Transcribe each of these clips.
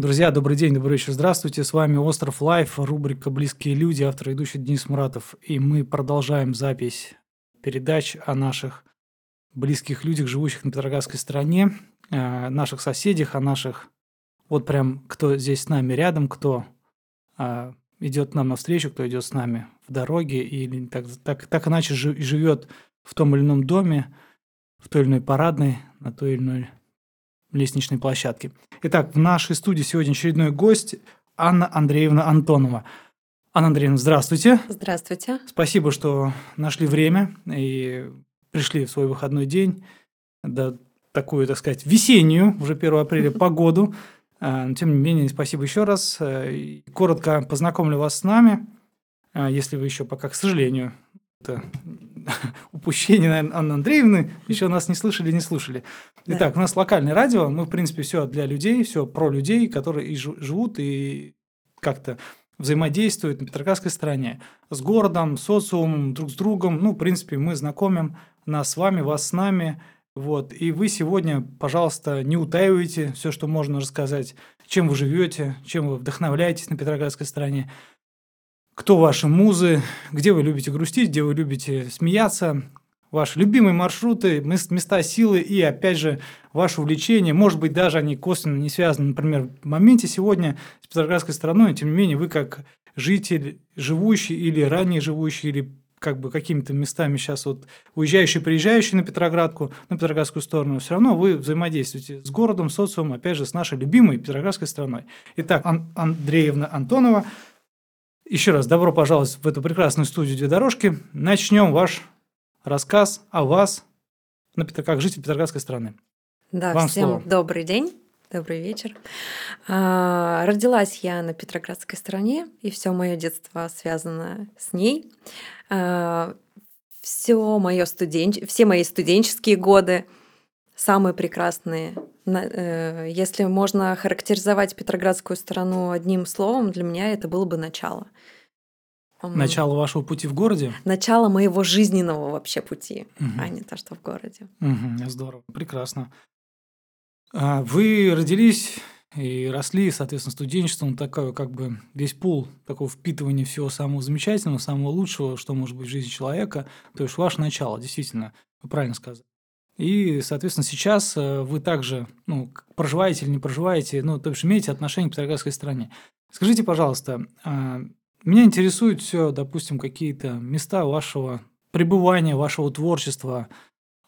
Друзья, добрый день, добрый вечер, здравствуйте. С вами Остров Life, рубрика «Близкие люди», автор ведущий Денис Муратов. И мы продолжаем запись передач о наших близких людях, живущих на Петроградской стороне, э, наших соседях, о наших... Вот прям кто здесь с нами рядом, кто э, идет нам навстречу, кто идет с нами в дороге или так, так, так иначе живет в том или ином доме, в той или иной парадной, на той или иной лестничной площадке. Итак, в нашей студии сегодня очередной гость Анна Андреевна Антонова. Анна Андреевна, здравствуйте. Здравствуйте. Спасибо, что нашли время и пришли в свой выходной день, да, такую, так сказать, весеннюю, уже 1 апреля, погоду. А, но, тем не менее, спасибо еще раз. Э, коротко познакомлю вас с нами, а, если вы еще пока, к сожалению, это упущение Анны Андреевны, еще нас не слышали, не слушали. Итак, у нас локальное радио, мы, в принципе, все для людей, все про людей, которые и живут, и как-то взаимодействуют на Петроградской стороне с городом, социумом, друг с другом. Ну, в принципе, мы знакомим нас с вами, вас с нами. Вот. И вы сегодня, пожалуйста, не утаивайте все, что можно рассказать, чем вы живете, чем вы вдохновляетесь на Петроградской стороне кто ваши музы, где вы любите грустить, где вы любите смеяться, ваши любимые маршруты, места силы и, опять же, ваше увлечение. Может быть, даже они косвенно не связаны, например, в моменте сегодня с Петроградской стороной, тем не менее, вы как житель, живущий или ранее живущий, или как бы какими-то местами сейчас вот уезжающий, приезжающий на Петроградку, на Петроградскую сторону, все равно вы взаимодействуете с городом, социумом, опять же, с нашей любимой Петроградской страной. Итак, Ан- Андреевна Антонова – еще раз добро пожаловать в эту прекрасную студию «Две дорожки». Начнем ваш рассказ о вас как житель Петроградской страны. Да, Вам всем слово. добрый день. Добрый вечер. А, родилась я на Петроградской стороне, и все мое детство связано с ней. А, все мое студен... Все мои студенческие годы самые прекрасные. Э, если можно характеризовать Петроградскую сторону одним словом, для меня это было бы начало. Начало вашего пути в городе? Начало моего жизненного вообще пути, угу. а не то, что в городе. Угу, здорово, прекрасно. А вы родились и росли, соответственно, студенчеством, такое как бы весь пул такого впитывания всего самого замечательного, самого лучшего, что может быть в жизни человека. То есть ваше начало, действительно, вы правильно сказали. И, соответственно, сейчас э, вы также ну, проживаете или не проживаете, ну, то есть имеете отношение к Петроградской стране. Скажите, пожалуйста, а, меня интересуют все, допустим, какие-то места вашего пребывания, вашего творчества,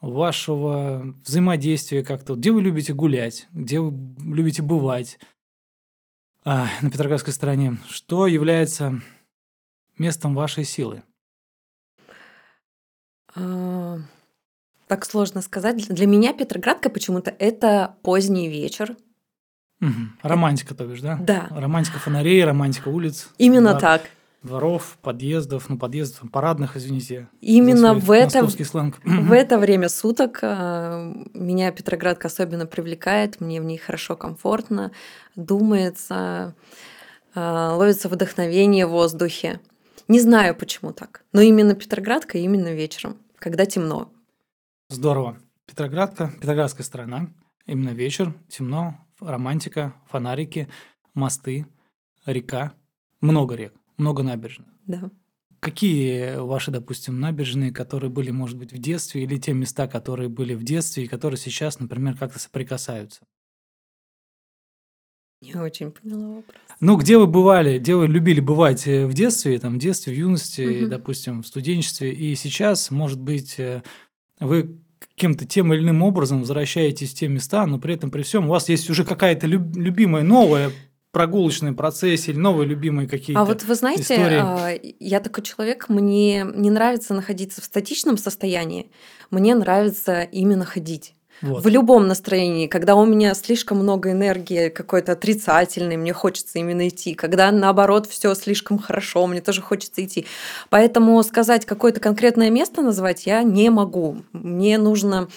вашего взаимодействия как-то. Где вы любите гулять, где вы любите бывать а, на Петроградской стороне? Что является местом вашей силы? А, так сложно сказать. Для меня Петроградка почему-то это поздний вечер. Угу. Романтика, то бишь, да? Да. Романтика фонарей, романтика улиц. Именно двор, так. Дворов, подъездов, ну, подъездов, парадных, извините. Именно в это, сленг. в это время суток а, меня Петроградка особенно привлекает, мне в ней хорошо, комфортно, думается, а, ловится вдохновение в воздухе. Не знаю, почему так, но именно Петроградка, именно вечером, когда темно. Здорово. Петроградка, Петроградская страна. Именно вечер, темно, романтика, фонарики, мосты, река. Много рек, много набережных. Да. Какие ваши, допустим, набережные, которые были, может быть, в детстве, или те места, которые были в детстве и которые сейчас, например, как-то соприкасаются? Не очень поняла вопрос. Ну, где вы бывали, где вы любили бывать э, в детстве, там, в детстве, в юности, угу. допустим, в студенчестве, и сейчас, может быть, э, вы каким-то тем или иным образом возвращаетесь в те места, но при этом при всем у вас есть уже какая-то люб- любимая новая прогулочный процесс или новые любимые какие-то А вот вы знаете, истории? А, я такой человек, мне не нравится находиться в статичном состоянии, мне нравится именно ходить. Вот. В любом настроении, когда у меня слишком много энергии какой-то отрицательной, мне хочется именно идти. Когда наоборот все слишком хорошо, мне тоже хочется идти. Поэтому сказать какое-то конкретное место назвать я не могу. Мне нужно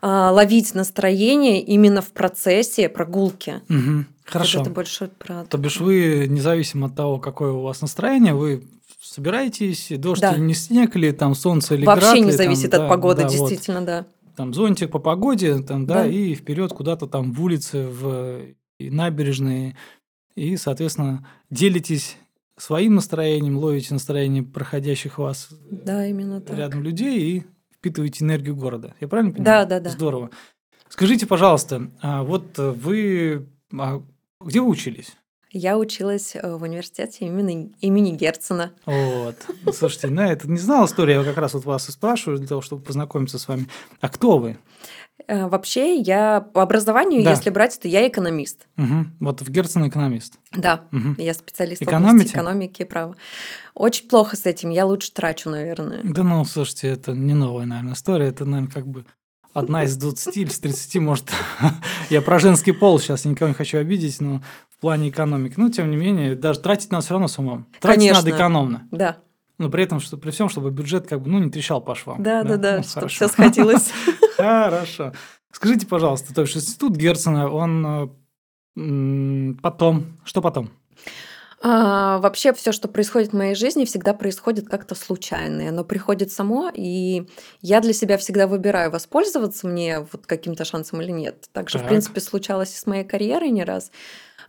а, ловить настроение именно в процессе прогулки. Угу. Хорошо. Это больше про... То бишь вы, независимо от того, какое у вас настроение, вы собираетесь, дождь да. или не снег, или там солнце или Вообще град. Вообще не зависит там, от да, погоды, да, действительно, вот. да там зонтик по погоде, там, да, да. и вперед куда-то там в улице, в набережные, и, соответственно, делитесь своим настроением, ловите настроение проходящих вас да, именно так. рядом людей и впитываете энергию города. Я правильно понимаю? Да, да, да. Здорово. Скажите, пожалуйста, а вот вы а где вы учились? Я училась э, в университете имени, имени Герцена. Вот. Слушайте, ну, это не знал историю, я как раз вот вас и спрашиваю для того, чтобы познакомиться с вами. А кто вы? Э, вообще, я по образованию, да. если брать, то я экономист. Угу. Вот в Герцена экономист. Да, угу. я специалист Экономите? в экономики и права. Очень плохо с этим, я лучше трачу, наверное. Да ну, слушайте, это не новая, наверное, история, это, наверное, как бы одна из 20 или с 30, может, я про женский пол сейчас никого не хочу обидеть, но в плане экономики. Ну, тем не менее, даже тратить надо все равно с умом. Тратить Конечно. надо экономно. Да. Но при этом, что, при всем, чтобы бюджет как бы, ну, не трещал по швам. Да, да, да, ну, чтобы все сходилось. Хорошо. Скажите, пожалуйста, то есть институт Герцена, он э, потом, что потом? А, вообще все, что происходит в моей жизни, всегда происходит как-то случайно. Оно приходит само, и я для себя всегда выбираю, воспользоваться мне вот каким-то шансом или нет. Также, так. в принципе, случалось и с моей карьерой не раз.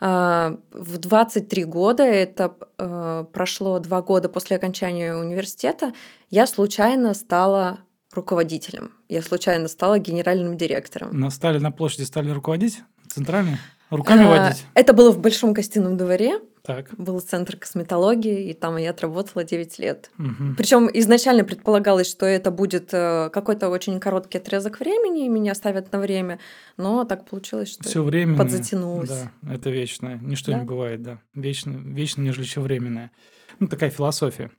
А, в 23 года, это а, прошло два года после окончания университета, я случайно стала руководителем. Я случайно стала генеральным директором. На стали на площади стали руководить? Центральной? Руками водить? Это было в Большом Костином дворе. Так. Был центр косметологии, и там я отработала 9 лет. Угу. Причем изначально предполагалось, что это будет э, какой-то очень короткий отрезок времени, и меня оставят на время, но так получилось, что все время подзатянулось. Да, это вечное. Ничто да? не бывает, да. Вечно, вечно, нежели чем временное. Ну, такая философия.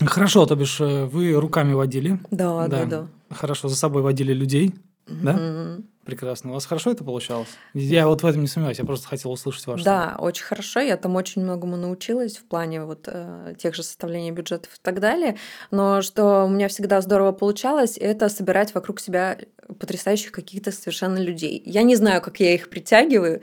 Хорошо, то бишь э, вы руками водили. Да, да, да. да. Хорошо, за собой водили людей, угу. да? Прекрасно. У вас хорошо это получалось? Я вот в этом не сомневаюсь, я просто хотела услышать ваше. Да, очень хорошо. Я там очень многому научилась в плане вот э, тех же составления бюджетов и так далее. Но что у меня всегда здорово получалось, это собирать вокруг себя потрясающих каких-то совершенно людей. Я не знаю, как я их притягиваю.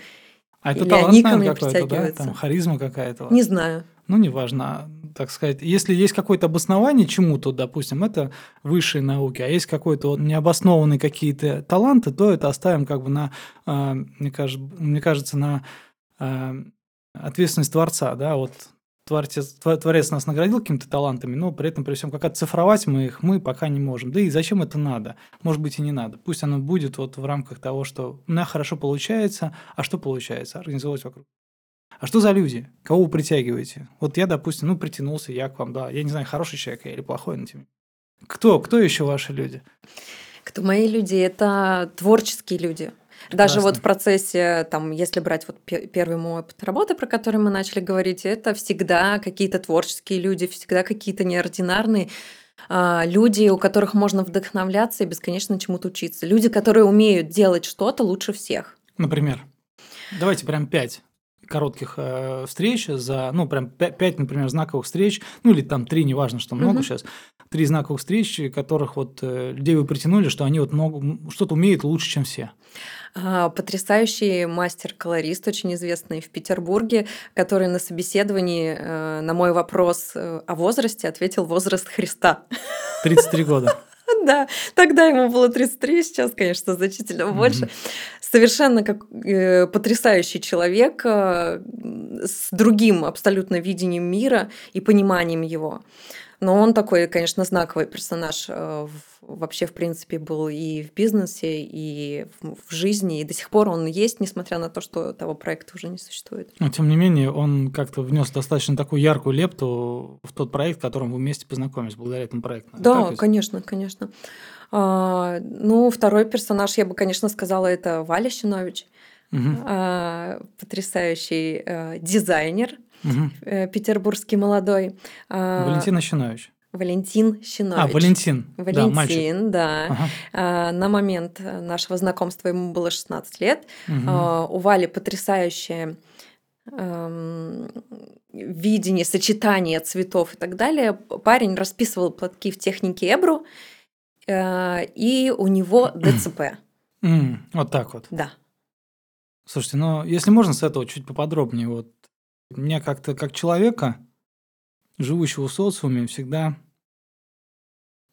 А это талант, они ко мне притягиваются. Да? Там харизма какая-то. Не знаю. Ну, неважно так сказать, если есть какое-то обоснование чему-то, допустим, это высшие науки, а есть какой-то вот необоснованные какие-то таланты, то это оставим как бы на, а, мне кажется, мне кажется на а, ответственность Творца, да, вот Творец, Творец нас наградил какими-то талантами, но при этом, при всем, как оцифровать мы их, мы пока не можем. Да и зачем это надо? Может быть, и не надо. Пусть оно будет вот в рамках того, что у меня хорошо получается, а что получается? Организовать вокруг а что за люди? Кого вы притягиваете? Вот я, допустим, ну, притянулся я к вам, да. Я не знаю, хороший человек я или плохой, но тем Кто? Кто еще ваши люди? Кто мои люди? Это творческие люди. Прекрасно. Даже вот в процессе, там, если брать вот первый мой опыт работы, про который мы начали говорить, это всегда какие-то творческие люди, всегда какие-то неординарные а, люди, у которых можно вдохновляться и бесконечно чему-то учиться. Люди, которые умеют делать что-то лучше всех. Например? Давайте прям пять коротких э, встреч за, ну, прям 5, например, знаковых встреч, ну, или там 3, неважно, что много угу. сейчас, три знаковых встреч, которых вот э, людей вы притянули, что они вот много, что-то умеют лучше, чем все. А, потрясающий мастер-колорист, очень известный в Петербурге, который на собеседовании э, на мой вопрос э, о возрасте ответил возраст Христа. 33 года. Да, тогда ему было 33, сейчас, конечно, значительно больше. Совершенно как э, потрясающий человек э, с другим абсолютно видением мира и пониманием его. Но он такой, конечно, знаковый персонаж э, вообще, в принципе, был и в бизнесе, и в жизни, и до сих пор он есть, несмотря на то, что того проекта уже не существует. Но, тем не менее, он как-то внес достаточно такую яркую лепту в тот проект, в котором вы вместе познакомились, благодаря этому проекту. Да, так, конечно, конечно. А, ну, второй персонаж, я бы, конечно, сказала, это Валя Щинович. Угу. А, потрясающий а, дизайнер, угу. петербургский молодой. А, Валентин Щинович. Валентин Щинович. А, Валентин. Валентин, да. да. Ага. А, на момент нашего знакомства ему было 16 лет. Угу. А, у Вали потрясающее эм, видение, сочетание цветов и так далее. Парень расписывал платки в технике Эбру, э, и у него ДЦП. Вот так вот. Да. Слушайте, ну, если можно с этого чуть поподробнее, вот меня как-то, как человека, живущего в социуме, всегда,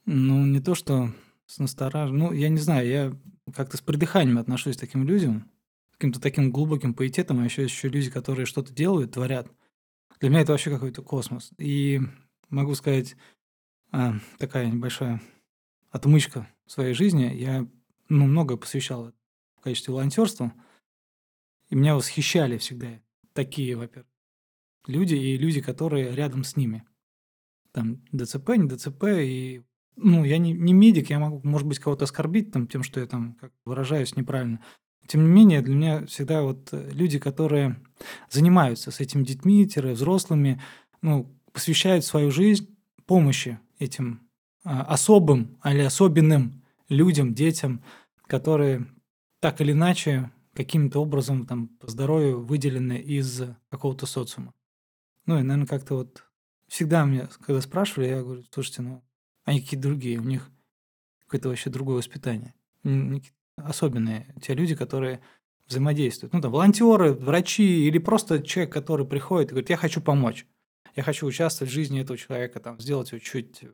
ну, не то что с насторож... ну, я не знаю, я как-то с придыханием отношусь к таким людям, каким-то таким глубоким поэтетом, а еще еще люди, которые что-то делают, творят. Для меня это вообще какой-то космос. И могу сказать, а, такая небольшая отмычка в своей жизни. Я ну, много посвящал в качестве волонтерства. И меня восхищали всегда такие, во-первых, люди и люди, которые рядом с ними. Там ДЦП, не ДЦП, и ну, я не, не медик, я могу, может быть, кого-то оскорбить там, тем, что я там как выражаюсь неправильно. Тем не менее, для меня всегда вот э, люди, которые занимаются с этими детьми, взрослыми, ну, посвящают свою жизнь помощи этим а, особым или особенным людям, детям, которые так или иначе каким-то образом там по здоровью выделены из какого-то социума. Ну и, наверное, как-то вот всегда мне, когда спрашивали, я говорю, слушайте, ну, они какие-то другие, у них какое-то вообще другое воспитание. Особенные те люди, которые взаимодействуют. Ну, там, волонтеры, врачи или просто человек, который приходит и говорит, я хочу помочь. Я хочу участвовать в жизни этого человека, там, сделать его чуть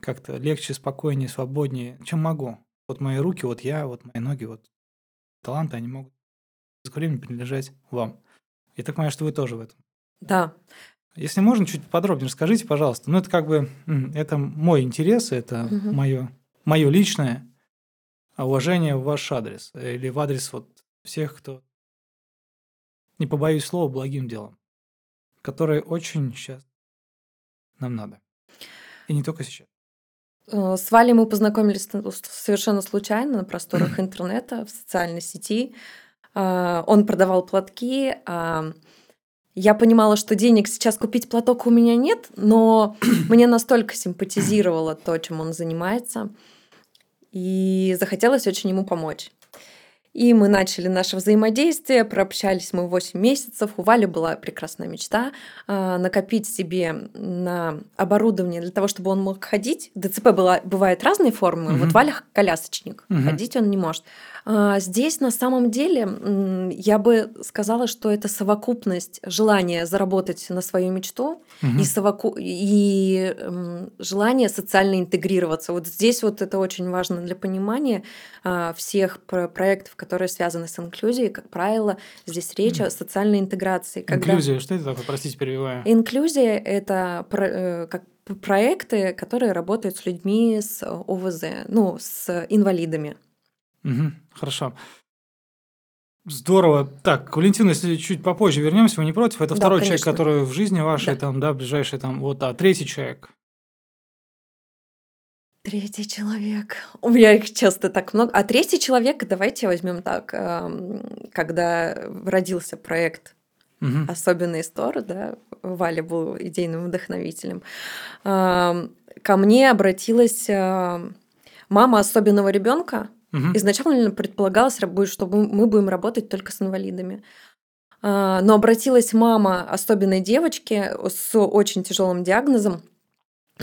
как-то легче, спокойнее, свободнее, чем могу. Вот мои руки, вот я, вот мои ноги, вот таланты, они могут за время принадлежать вам. Я так понимаю, что вы тоже в этом. Да. Если можно, чуть подробнее расскажите, пожалуйста. Ну, это как бы, это мой интерес, это угу. мое, мое личное уважение в ваш адрес. Или в адрес вот всех, кто, не побоюсь слова, благим делом. Которые очень сейчас нам надо. И не только сейчас. Э, с Валей мы познакомились совершенно случайно на просторах интернета, в социальной сети. Э, он продавал платки. А я понимала, что денег сейчас купить платок у меня нет, но мне настолько симпатизировало то, чем он занимается, и захотелось очень ему помочь. И мы начали наше взаимодействие, прообщались мы 8 месяцев. У Вали была прекрасная мечта э, накопить себе на оборудование для того, чтобы он мог ходить. ДЦП была, бывает разные формы. Угу. Вот Валя колясочник, угу. ходить он не может. А, здесь на самом деле я бы сказала, что это совокупность желания заработать на свою мечту угу. и, совоку... и желание социально интегрироваться. Вот здесь вот это очень важно для понимания а, всех проектов, которые связаны с инклюзией. Как правило, здесь речь о социальной интеграции. Когда... Инклюзия, что это такое? Простите, перебиваю. Инклюзия — это э, как проекты, которые работают с людьми с ОВЗ, ну, с инвалидами. Угу, хорошо. Здорово. Так, Валентина, если чуть попозже вернемся, вы не против? Это да, второй конечно. человек, который в жизни вашей, да. там, да, ближайший, там, вот, а третий человек. Третий человек. У меня их часто так много. А третий человек, давайте возьмем так, когда родился проект угу. особенный стор, да, Валя был идейным вдохновителем. Ко мне обратилась мама особенного ребенка, Угу. Изначально предполагалось, что мы будем работать только с инвалидами. А, но обратилась мама особенной девочки с очень тяжелым диагнозом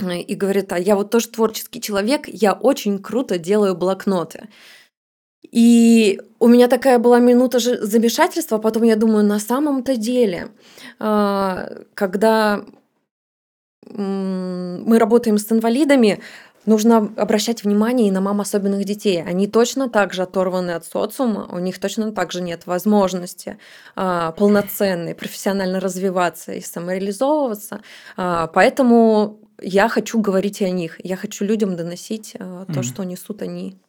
и говорит, а я вот тоже творческий человек, я очень круто делаю блокноты. И у меня такая была минута замешательства, а потом я думаю, на самом-то деле, а, когда мы работаем с инвалидами, Нужно обращать внимание и на мам особенных детей. Они точно так же оторваны от социума, у них точно так же нет возможности а, полноценной, профессионально развиваться и самореализовываться. А, поэтому я хочу говорить о них, я хочу людям доносить а, то, mm. что несут они.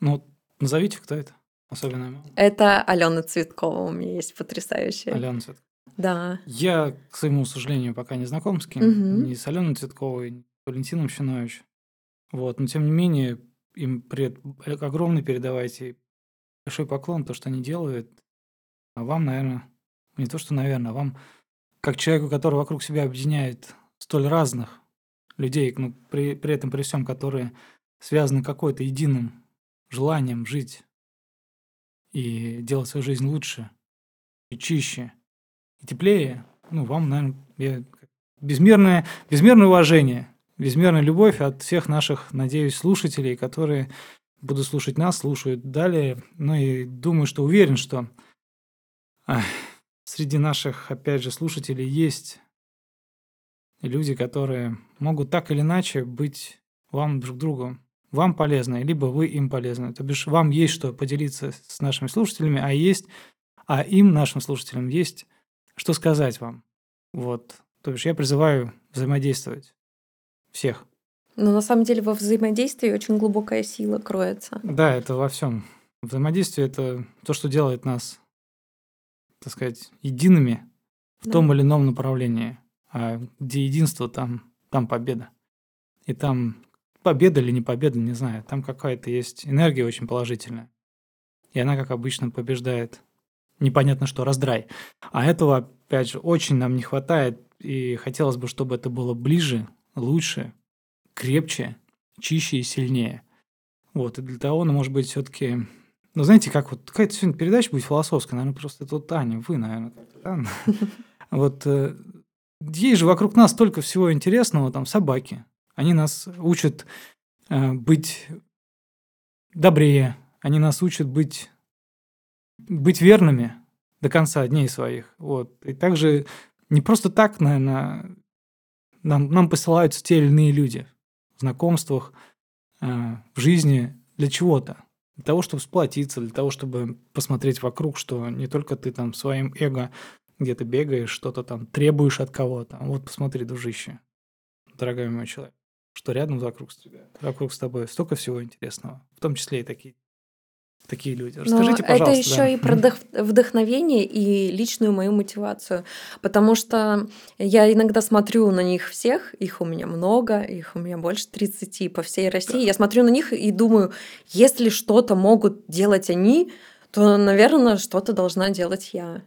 Ну, назовите, кто это? Особенная мама. Это Алена Цветкова, у меня есть потрясающая. Алена Цветкова. Да. Я, к своему сожалению, пока не знаком с кем, угу. ни с Аленой Цветковой, ни с Валентином Щиновичем. Вот, но тем не менее, им привет огромный передавайте. Большой поклон, то, что они делают. А вам, наверное, не то, что, наверное, а вам, как человеку, который вокруг себя объединяет столь разных людей, но при, при этом при всем, которые связаны какой-то единым желанием жить и делать свою жизнь лучше и чище и теплее, ну, вам, наверное, я безмерное, безмерное уважение безмерная любовь от всех наших, надеюсь, слушателей, которые будут слушать нас, слушают далее. Ну и думаю, что уверен, что ах, среди наших, опять же, слушателей есть люди, которые могут так или иначе быть вам друг другу вам полезное, либо вы им полезны. То бишь вам есть что поделиться с нашими слушателями, а есть, а им, нашим слушателям, есть что сказать вам. Вот. То бишь я призываю взаимодействовать всех. Но на самом деле во взаимодействии очень глубокая сила кроется. Да, это во всем. Взаимодействие – это то, что делает нас, так сказать, едиными в да. том или ином направлении. А где единство, там, там победа. И там победа или не победа, не знаю. Там какая-то есть энергия очень положительная. И она, как обычно, побеждает непонятно что, раздрай. А этого, опять же, очень нам не хватает. И хотелось бы, чтобы это было ближе, лучше, крепче, чище и сильнее. Вот, и для того, ну, может быть, все-таки... Ну, знаете, как вот какая-то сегодня передача будет философская, наверное, просто это вот Аня, вы, наверное. Вот э, есть же вокруг нас столько всего интересного, там, собаки. Они нас учат э, быть добрее, они нас учат быть, быть верными до конца дней своих. Вот. И также не просто так, наверное, нам, нам посылаются те или иные люди в знакомствах, э, в жизни для чего-то. Для того, чтобы сплотиться, для того, чтобы посмотреть вокруг, что не только ты там своим эго где-то бегаешь, что-то там требуешь от кого-то. Вот посмотри, дружище, дорогой мой человек, что рядом вокруг, вокруг с тобой столько всего интересного, в том числе и такие такие люди. Расскажите, Но пожалуйста. Это еще да. и про вдохновение и личную мою мотивацию. Потому что я иногда смотрю на них всех, их у меня много, их у меня больше 30 по всей России. Да. Я смотрю на них и думаю, если что-то могут делать они, то, наверное, что-то должна делать я.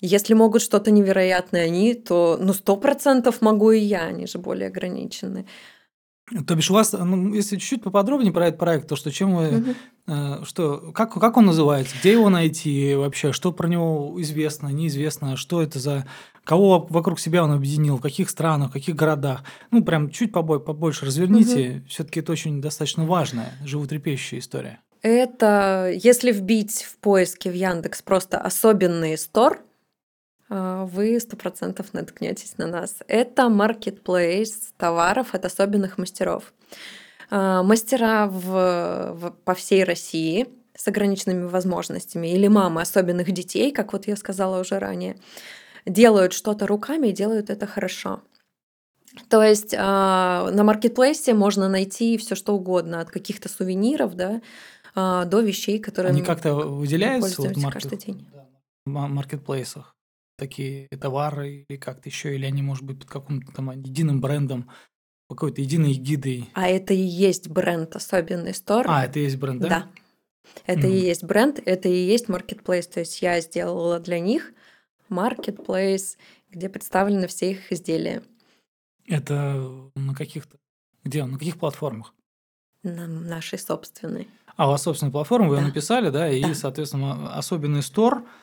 Если могут что-то невероятное они, то ну сто процентов могу и я, они же более ограничены. То бишь у вас, ну, если чуть-чуть поподробнее про этот проект, то что чем вы, угу. э, что, как, как он называется, где его найти вообще, что про него известно, неизвестно, что это за, кого вокруг себя он объединил, в каких странах, в каких городах, ну прям чуть побольше, побольше разверните, угу. все-таки это очень достаточно важная, животрепещущая история. Это, если вбить в поиске в Яндекс просто особенный стор, вы сто процентов наткнетесь на нас. Это маркетплейс товаров от особенных мастеров. А, мастера в, в, по всей России с ограниченными возможностями или мамы особенных детей, как вот я сказала уже ранее, делают что-то руками и делают это хорошо. То есть э, на маркетплейсе можно найти все что угодно, от каких-то сувениров, да, до вещей, которые они как-то выделяются вот маркет... каждый день. В маркетплейсах такие товары или как-то еще, или они, может быть, под каким-то там единым брендом, какой-то единой гидой. А это и есть бренд особенный стор. А, это и есть бренд, да? Да. Это mm. и есть бренд, это и есть marketplace. То есть я сделала для них marketplace, где представлены все их изделия. Это на каких-то... Где? На каких платформах? На нашей собственной. А у вас собственная платформа, вы да. ее написали, да, и, да. соответственно, особенный стор –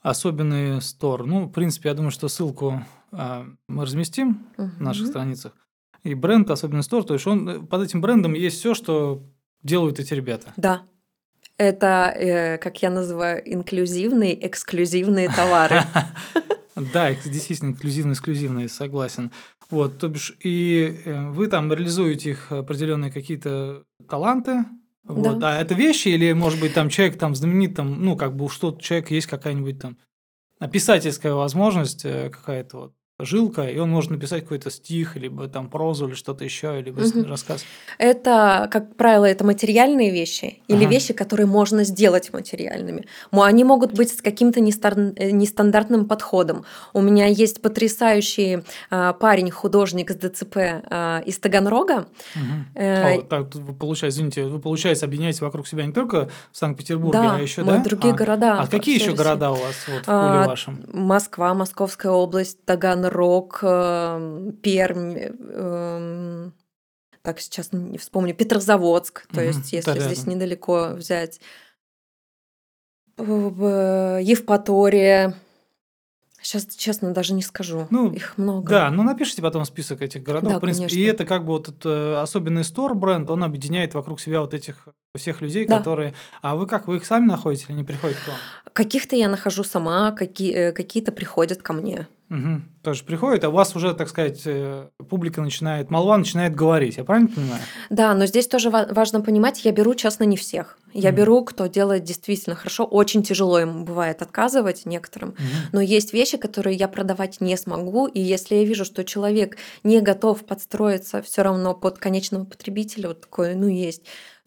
особенный стор. Ну, в принципе, я думаю, что ссылку а, мы разместим угу. на наших страницах. И бренд особенный стор, то есть он э, под этим брендом есть все, что делают эти ребята. Да. Это, э, как я называю, инклюзивные, эксклюзивные товары. Да, действительно, инклюзивные, эксклюзивные, согласен. Вот, то бишь, и э, вы там реализуете их определенные какие-то таланты, вот. Да. А это вещи или, может быть, там человек там знаменит, там, ну, как бы что человек есть какая-нибудь там писательская возможность э, какая-то вот жилка, и он может написать какой-то стих, либо там прозу, или что-то еще, либо угу. рассказ. Это, как правило, это материальные вещи или ага. вещи, которые можно сделать материальными. Они могут быть с каким-то э, нестандартным подходом. У меня есть потрясающий а, парень, художник с ДЦП а, из Таганрога. Угу. Э, О, так, вы получается, извините, вы, получается, объединяете вокруг себя не только в Санкт-Петербурге, да, а еще, да? другие а, города. А какие еще города у вас вот, в поле а, вашем? Москва, Московская область, Таганрог, Рок, эм, Пермь, эм, так сейчас не вспомню, Петрозаводск, то есть если рядом. здесь недалеко взять, Евпатория, Сейчас, честно, даже не скажу. Ну, Их много. Да, ну напишите потом список этих городов. Да, в принципе. Конечно. И это как бы вот этот э, особенный стор-бренд, он объединяет вокруг себя вот этих всех людей, да. которые... А вы как, вы их сами находите или не приходят к вам? Каких-то я нахожу сама, какие, э, какие-то приходят ко мне. Угу. Тоже приходит, а у вас уже, так сказать, э, публика начинает, молва начинает говорить, я правильно понимаю? Да, но здесь тоже важно понимать, я беру, честно, не всех. Я mm беру, кто делает действительно хорошо. Очень тяжело ему бывает отказывать некоторым, mm но есть вещи, которые я продавать не смогу, и если я вижу, что человек не готов подстроиться все равно под конечного потребителя, вот такое, ну, есть,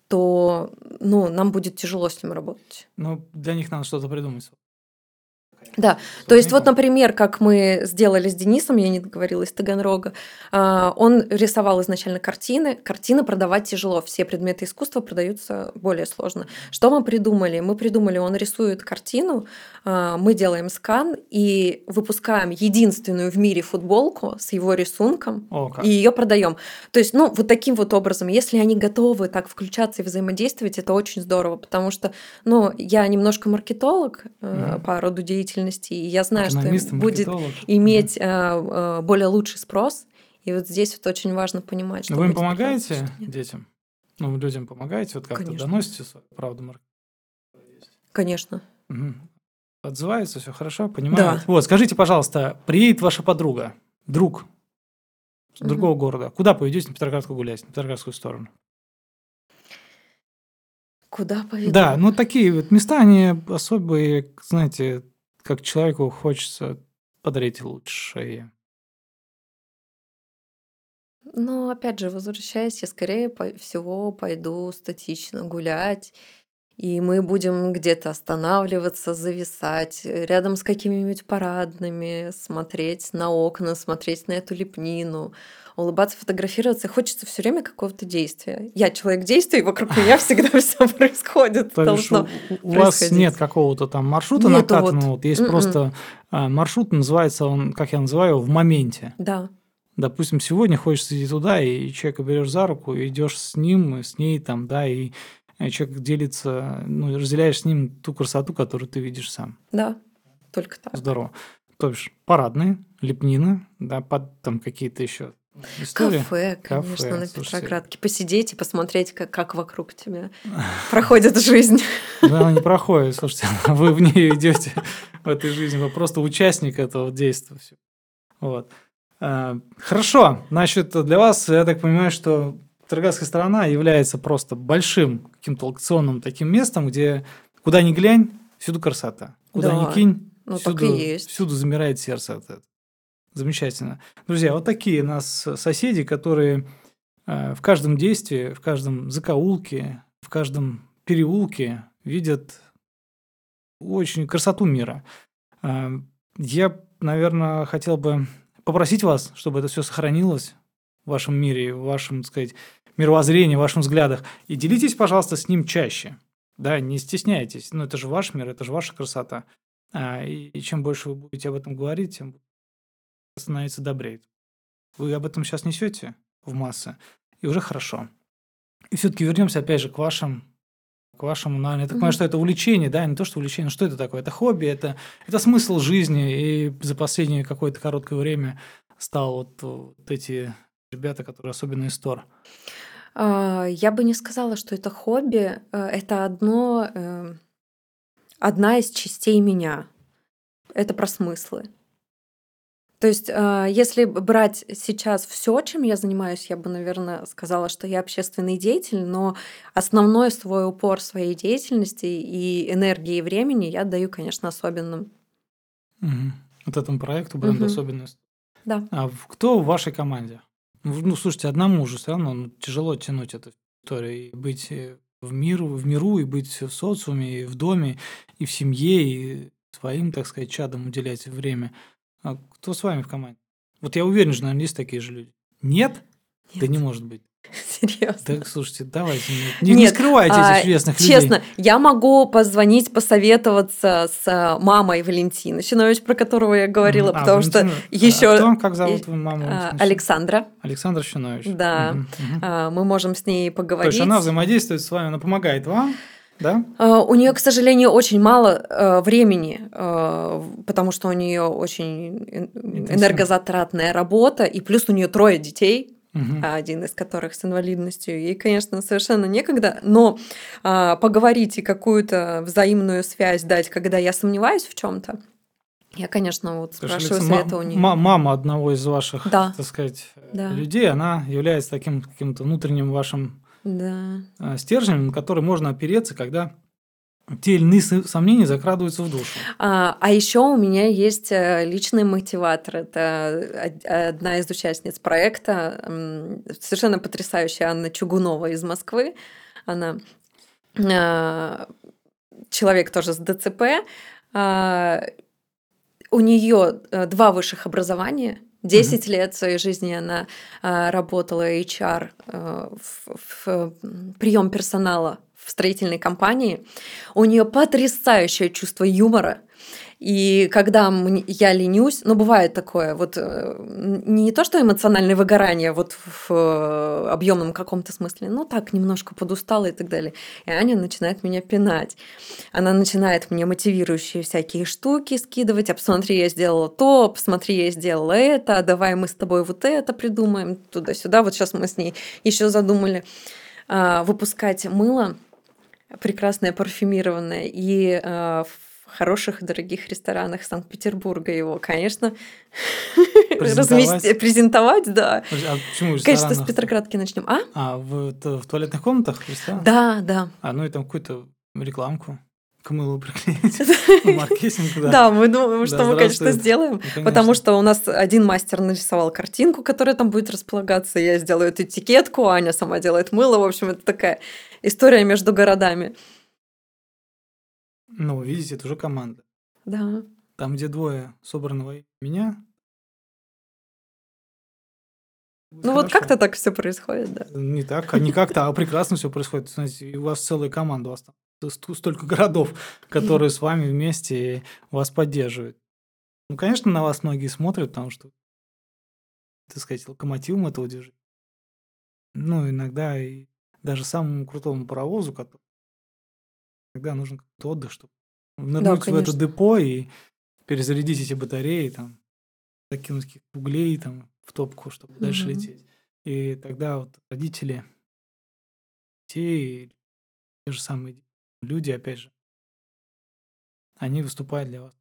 то ну, нам будет тяжело с ним работать. Ну, для них надо что-то придумать. Да, то есть вот, например, как мы сделали с Денисом, я не договорилась, из Таганрога, а, он рисовал изначально картины, картины продавать тяжело, все предметы искусства продаются более сложно. Что мы придумали? Мы придумали, он рисует картину, а, мы делаем скан и выпускаем единственную в мире футболку с его рисунком О, и ее продаем. То есть, ну, вот таким вот образом, если они готовы так включаться и взаимодействовать, это очень здорово, потому что, ну, я немножко маркетолог mm по роду деятельности, деятельности, и я знаю, что будет иметь да. более лучший спрос. И вот здесь вот очень важно понимать, что... Вы им помогаете детям? Ну, людям помогаете? Вот как-то доносите свою правду маркетинга? Конечно. Угу. Отзывается, все хорошо, понимаю. Да. Вот, скажите, пожалуйста, приедет ваша подруга, друг с угу. другого города, куда поведете на Петроградку гулять, на Петроградскую сторону? Куда поведу? Да, ну такие вот места, они особые, знаете, как человеку хочется подарить лучшее. Ну, опять же, возвращаясь, я скорее всего пойду статично гулять, и мы будем где-то останавливаться, зависать рядом с какими-нибудь парадными, смотреть на окна, смотреть на эту лепнину, улыбаться, фотографироваться. Хочется все время какого-то действия. Я человек действия, и вокруг меня всегда все происходит. Должно у вас нет какого-то там маршрута накатанного, вот есть м-м. просто а, маршрут, называется он, как я называю, в моменте. Да. Допустим, сегодня хочется идти туда, и человека берешь за руку, и идешь с ним, с ней там, да, и человек делится, ну, разделяешь с ним ту красоту, которую ты видишь сам. Да, только так. Здорово. То бишь парадные, лепнина, да, под там какие-то еще История? Кафе, конечно, Кафе, на слушайте. Петроградке. Посидеть и посмотреть, как, как вокруг тебя проходит жизнь. Да, она не проходит, слушайте, вы в нее идете в этой жизни, вы просто участник этого действия. Вот. А, хорошо, значит, для вас, я так понимаю, что Петроградская сторона является просто большим каким-то аукционным таким местом, где куда ни глянь, всюду красота. Куда да. ни кинь, ну, всюду, всюду замирает сердце от этого. Замечательно. Друзья, вот такие у нас соседи, которые э, в каждом действии, в каждом закоулке, в каждом переулке видят очень красоту мира. Э, я, наверное, хотел бы попросить вас, чтобы это все сохранилось в вашем мире, в вашем, так сказать, мировоззрении, в ваших взглядах. И делитесь, пожалуйста, с ним чаще. Да, не стесняйтесь. Ну, это же ваш мир, это же ваша красота. А, и, и чем больше вы будете об этом говорить, тем становится добрее. Вы об этом сейчас несете в массы, и уже хорошо. И все-таки вернемся опять же к вашим к вашему, наверное, я так понимаю, что это увлечение, да, не то, что увлечение, что это такое? Это хобби, это, это смысл жизни, и за последнее какое-то короткое время стал вот, вот эти ребята, которые особенно из Тор. А, я бы не сказала, что это хобби, э, это одно, э, одна из частей меня. Это про смыслы. То есть, а, если брать сейчас все, чем я занимаюсь, я бы, наверное, сказала, что я общественный деятель, но основной свой упор своей деятельности и энергии и времени я даю, конечно, особенным. Угу. Вот этому проекту бренд угу. особенность. Да. А кто в вашей команде? Ну, ну, слушайте, одному же все равно ну, тяжело тянуть эту историю и быть э, в миру, в миру, и быть в социуме, и в доме, и в семье, и своим, так сказать, чадам уделять время. А кто с вами в команде? Вот я уверен, что, наверное, есть такие же люди. Нет? Нет. Да не может быть. Серьезно. Так, слушайте, давайте, не, не скрывайте а, этих честных людей. Честно, я могу позвонить, посоветоваться с а, мамой Валентины Щинович, про которого я говорила, а, потому Валентина, что еще... А кто, как зовут твою маму? А, Александра. Александра Щинович. Да, угу, угу. А, мы можем с ней поговорить. То есть она взаимодействует с вами, она помогает вам? да? Uh, у нее, к сожалению, очень мало uh, времени, uh, потому что у нее очень энергозатратная работа, и плюс у нее трое детей. Угу. один из которых с инвалидностью. Ей, конечно, совершенно некогда, но а, поговорить и какую-то взаимную связь дать, когда я сомневаюсь в чем-то, Я, конечно, вот спрашиваю совета у них. Мама одного из ваших, да. так сказать, да. людей, она является таким каким-то внутренним вашим да. А, стержнем, на который можно опереться, когда те или иные сомнения закрадываются в душу. А, а еще у меня есть э, личный мотиватор. Это одна из участниц проекта, совершенно потрясающая Анна Чугунова из Москвы. Она а, человек тоже с ДЦП. А, у нее э, два высших образования. 10 mm-hmm. лет своей жизни она работала HR э, в, в прием персонала строительной компании. У нее потрясающее чувство юмора. И когда я ленюсь, ну, бывает такое, вот э, не то, что эмоциональное выгорание вот в э, объемном каком-то смысле, ну, так, немножко подустала и так далее. И Аня начинает меня пинать. Она начинает мне мотивирующие всякие штуки скидывать, а посмотри, я сделала то, посмотри, я сделала это, а давай мы с тобой вот это придумаем, туда-сюда. Вот сейчас мы с ней еще задумали а, выпускать мыло прекрасное парфюмированное, и э, в хороших дорогих ресторанах Санкт-Петербурга его, конечно, презентовать, презентовать да. А почему Конечно, с Петроградки начнем. А? А, в, в туалетных комнатах ресторан? Да, да. А, ну и там какую-то рекламку к мылу приклеить. Маркетинг, да. Да, мы думаем, что мы, конечно, сделаем. Потому что у нас один мастер нарисовал картинку, которая там будет располагаться. Я сделаю эту этикетку, Аня сама делает мыло. В общем, это такая история между городами. Ну, видите, это уже команда. Да. Там, где двое собранного меня. Ну Хорошо. вот как-то так все происходит, да. Не так, а не как-то, а прекрасно все происходит. Знаете, у вас целая команда, у вас там столько городов, которые с вами вместе вас поддерживают. Ну, конечно, на вас многие смотрят, потому что, так сказать, локомотивом этого движения. Ну, иногда и даже самому крутому паровозу, который иногда нужен какой-то отдых, чтобы нырнуть да, в это депо и перезарядить эти батареи, там, закинуть каких-то углей там, в топку, чтобы угу. дальше лететь. И тогда вот родители детей, те же самые люди, опять же, они выступают для вас.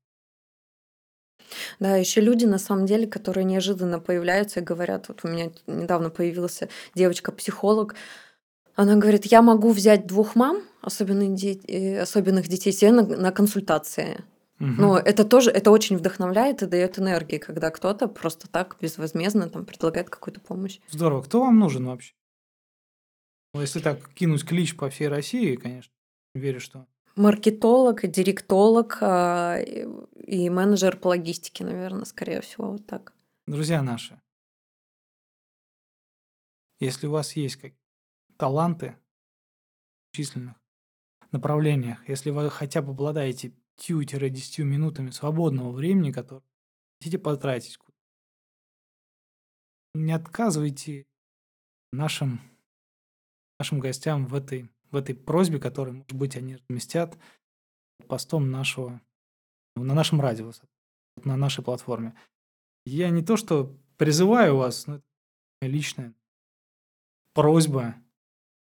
Да, еще люди, на самом деле, которые неожиданно появляются и говорят, вот у меня недавно появилась девочка-психолог, она говорит, я могу взять двух мам, особенных, де- э, особенных детей, себе на, на консультации. Угу. Но это тоже, это очень вдохновляет и дает энергии, когда кто-то просто так безвозмездно там предлагает какую-то помощь. Здорово. Кто вам нужен вообще? Ну, если так кинуть клич по всей России, конечно, верю, что... Маркетолог, директолог э, и менеджер по логистике, наверное, скорее всего, вот так. Друзья наши, если у вас есть как таланты в численных направлениях, если вы хотя бы обладаете 5-10 минутами свободного времени, которое хотите потратить, не отказывайте нашим, нашим гостям в этой в этой просьбе, которую, может быть, они разместят постом нашего, на нашем радио, на нашей платформе. Я не то, что призываю вас, но это личная просьба.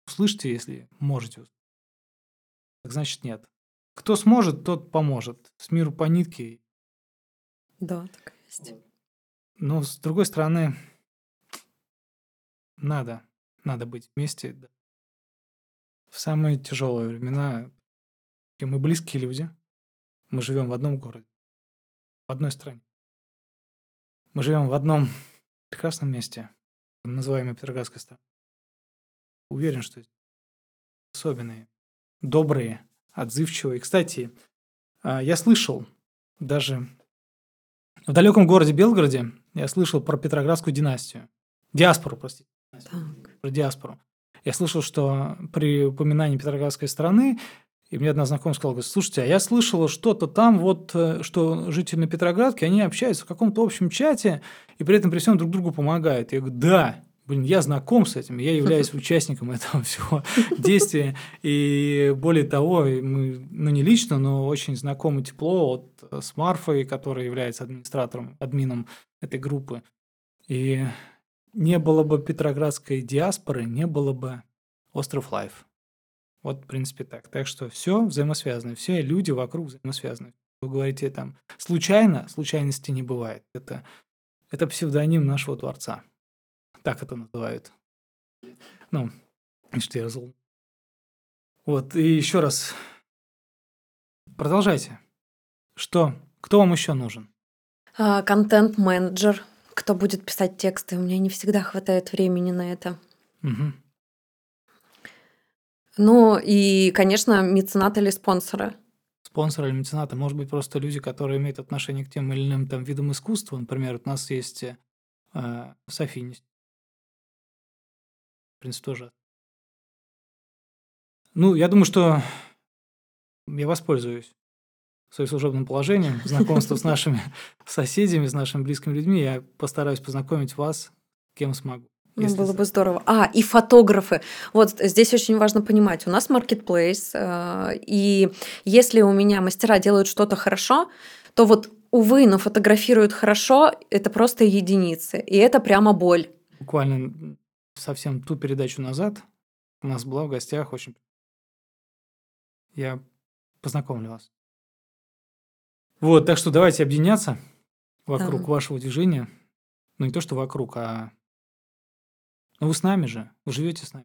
Услышьте, если можете. Так значит, нет. Кто сможет, тот поможет. С миру по нитке. Да, так и есть. Но, с другой стороны, надо, надо быть вместе, в самые тяжелые времена мы близкие люди. Мы живем в одном городе, в одной стране. Мы живем в одном прекрасном месте, называемой Петроградской стране. Уверен, что особенные, добрые, отзывчивые. Кстати, а, я слышал даже в далеком городе Белгороде, я слышал про Петроградскую династию. Диаспору, простите. Так. Про диаспору. Я слышал, что при упоминании Петроградской страны, и мне одна знакомая сказала, говорит, слушайте, а я слышала что-то там, вот, э, что жители на Петроградке, они общаются в каком-то общем чате, и при этом при всем друг другу помогают. Я говорю, да, Блин, я знаком с этим, я являюсь участником этого всего действия. И более того, мы, ну не лично, но очень знакомы тепло вот э, с Марфой, которая является администратором, админом этой группы. И не было бы петроградской диаспоры, не было бы остров Life. Вот, в принципе, так. Так что все взаимосвязано, все люди вокруг взаимосвязаны. Вы говорите там случайно, случайности не бывает. Это, это псевдоним нашего Творца. Так это называют. Ну, что я зол. Вот, и еще раз. Продолжайте. Что? Кто вам еще нужен? А, контент-менеджер. Кто будет писать тексты? У меня не всегда хватает времени на это. Угу. Ну и, конечно, меценаты или спонсоры. Спонсоры или меценаты, может быть, просто люди, которые имеют отношение к тем или иным там, видам искусства. Например, у нас есть э, София. В принципе, тоже. Ну, я думаю, что я воспользуюсь своим служебным положением, знакомство с нашими соседями, с нашими близкими людьми. Я постараюсь познакомить вас, кем смогу. Ну, было бы здорово. А, и фотографы. Вот здесь очень важно понимать. У нас marketplace, э, и если у меня мастера делают что-то хорошо, то вот, увы, но фотографируют хорошо, это просто единицы. И это прямо боль. Буквально совсем ту передачу назад у нас была в гостях очень... Я познакомлю вас. Вот, так что давайте объединяться вокруг да. вашего движения. Ну, не то, что вокруг, а но вы с нами же, вы живете с нами.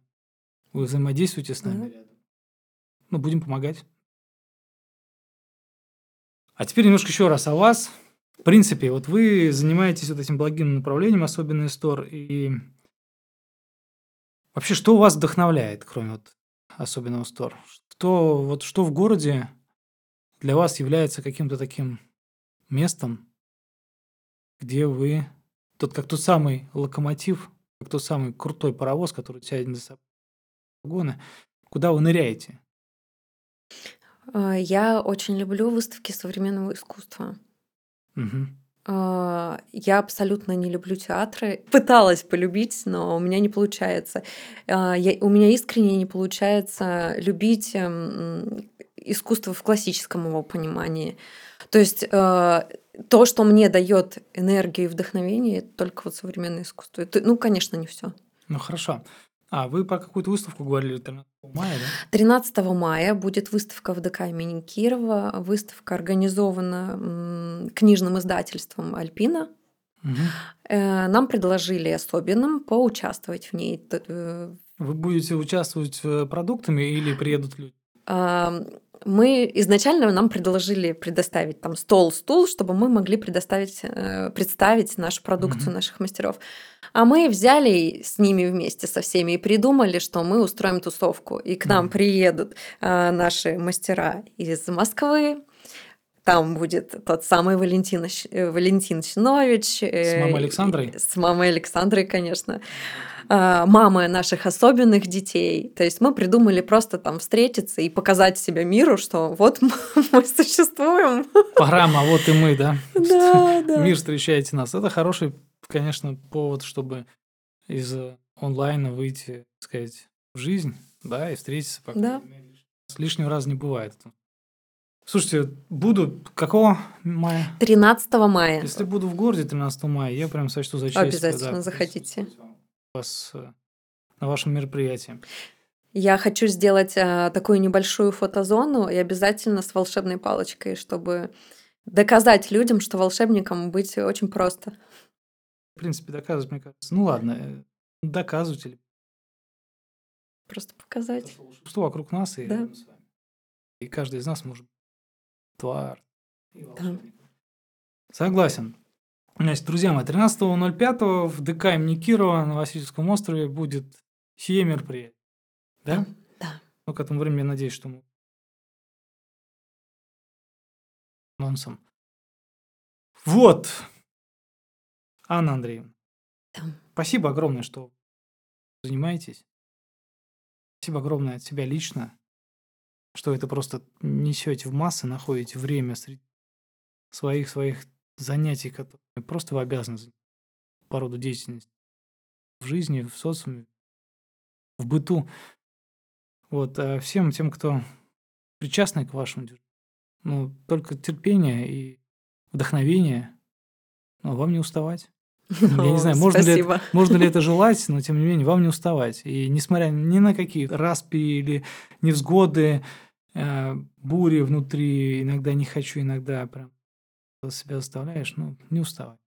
Вы взаимодействуете с нами. Да. Ну, будем помогать. А теперь немножко еще раз о вас. В принципе, вот вы занимаетесь вот этим благим направлением, особенно Стор, и вообще, что вас вдохновляет, кроме вот особенного Стор? Что, вот, что в городе для вас является каким-то таким местом, где вы, тот как тот самый локомотив, как тот самый крутой паровоз, который тянет за собой вагоны. Куда вы ныряете? А, я очень люблю выставки современного искусства. Угу. Я абсолютно не люблю театры. Пыталась полюбить, но у меня не получается. А, я, у меня искренне не получается любить эм, искусство в классическом его понимании. То есть то, что мне дает энергию и вдохновение, это только вот современное искусство. Это, ну, конечно, не все. Ну хорошо. А вы про какую-то выставку говорили 13 мая, да? 13 мая будет выставка в ДК имени Кирова. Выставка организована книжным издательством «Альпина». Угу. Нам предложили особенным поучаствовать в ней. Э, вы будете участвовать продуктами или приедут люди? Мы изначально нам предложили предоставить там стол, стул, чтобы мы могли предоставить, э, представить нашу продукцию mm-hmm. наших мастеров. А мы взяли с ними вместе со всеми и придумали, что мы устроим тусовку, и к нам mm-hmm. приедут э, наши мастера из Москвы. Там будет тот самый Валентин, э, Валентин Чинович. С мамой Александрой? С мамой Александрой, конечно. А, мамы наших особенных детей. То есть мы придумали просто там встретиться и показать себя миру, что вот мы существуем. Программа «Вот и мы», да? Да, да. Мир встречаете нас. Это хороший, конечно, повод, чтобы из онлайна выйти, так сказать, в жизнь, да, и встретиться. Да. Лишнего раза не бывает. Слушайте, буду какого мая? 13 мая. Если буду в городе 13 мая, я прям сочту за честь. Обязательно да, заходите вас э, на вашем мероприятии? Я хочу сделать а, такую небольшую фотозону и обязательно с волшебной палочкой, чтобы доказать людям, что волшебникам быть очень просто. В принципе, доказывать, мне кажется. Ну ладно, э, доказывать Просто показать. Что вокруг нас и да. с вами. И каждый из нас может тварь. Да. Согласен. Значит, друзья мои, 13.05 в ДК имени Кирова на Васильевском острове будет сие мероприятие. Да? Да. Ну, к этому времени я надеюсь, что мы анонсом. Вот. Анна Андреевна. Да. Спасибо огромное, что занимаетесь. Спасибо огромное от себя лично, что это просто несете в массы, находите время среди своих своих занятий, которые просто вы обязаны по роду деятельности в жизни, в социуме, в быту. Вот, а всем тем, кто причастны к вашему движению, ну, только терпение и вдохновение, но вам не уставать. Я не знаю, можно ли, это, можно ли это желать, но тем не менее, вам не уставать. И несмотря ни на какие распи или невзгоды, э, бури внутри, иногда не хочу, иногда прям себя заставляешь, ну, не уставай.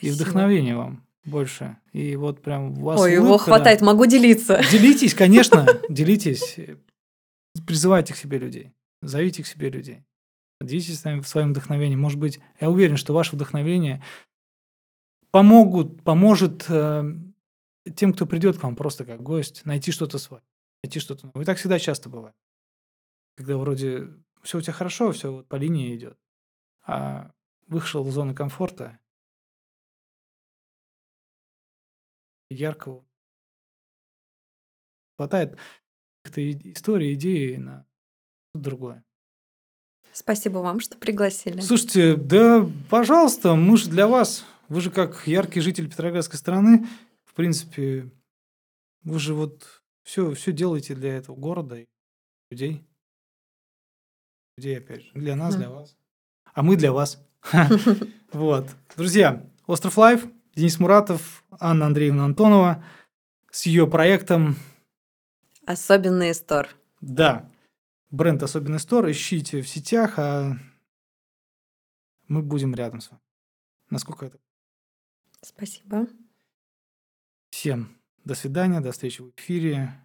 И вдохновение вам больше. И вот прям у вас Ой, его хватает, да. могу делиться. Делитесь, конечно, делитесь. Призывайте к себе людей. Зовите к себе людей. Делитесь своим вдохновением. Может быть, я уверен, что ваше вдохновение помогут, поможет э, тем, кто придет к вам просто как гость, найти что-то свое, найти что-то новое. И так всегда часто бывает. Когда вроде все у тебя хорошо, все вот по линии идет, а вышел в зону комфорта, яркого. Хватает каких-то историй, идей на другое. Спасибо вам, что пригласили. Слушайте, да, пожалуйста, мы же для вас. Вы же как яркий житель Петроградской страны, в принципе, вы же вот все, все делаете для этого города и людей. Людей, опять же, для нас, для вас. А мы для вас. Вот. Друзья, Остров Life, Денис Муратов, Анна Андреевна Антонова с ее проектом Особенные Store. Да. Бренд Особенные Store. Ищите в сетях, а мы будем рядом с вами. Насколько это? Спасибо. Всем до свидания, до встречи в эфире.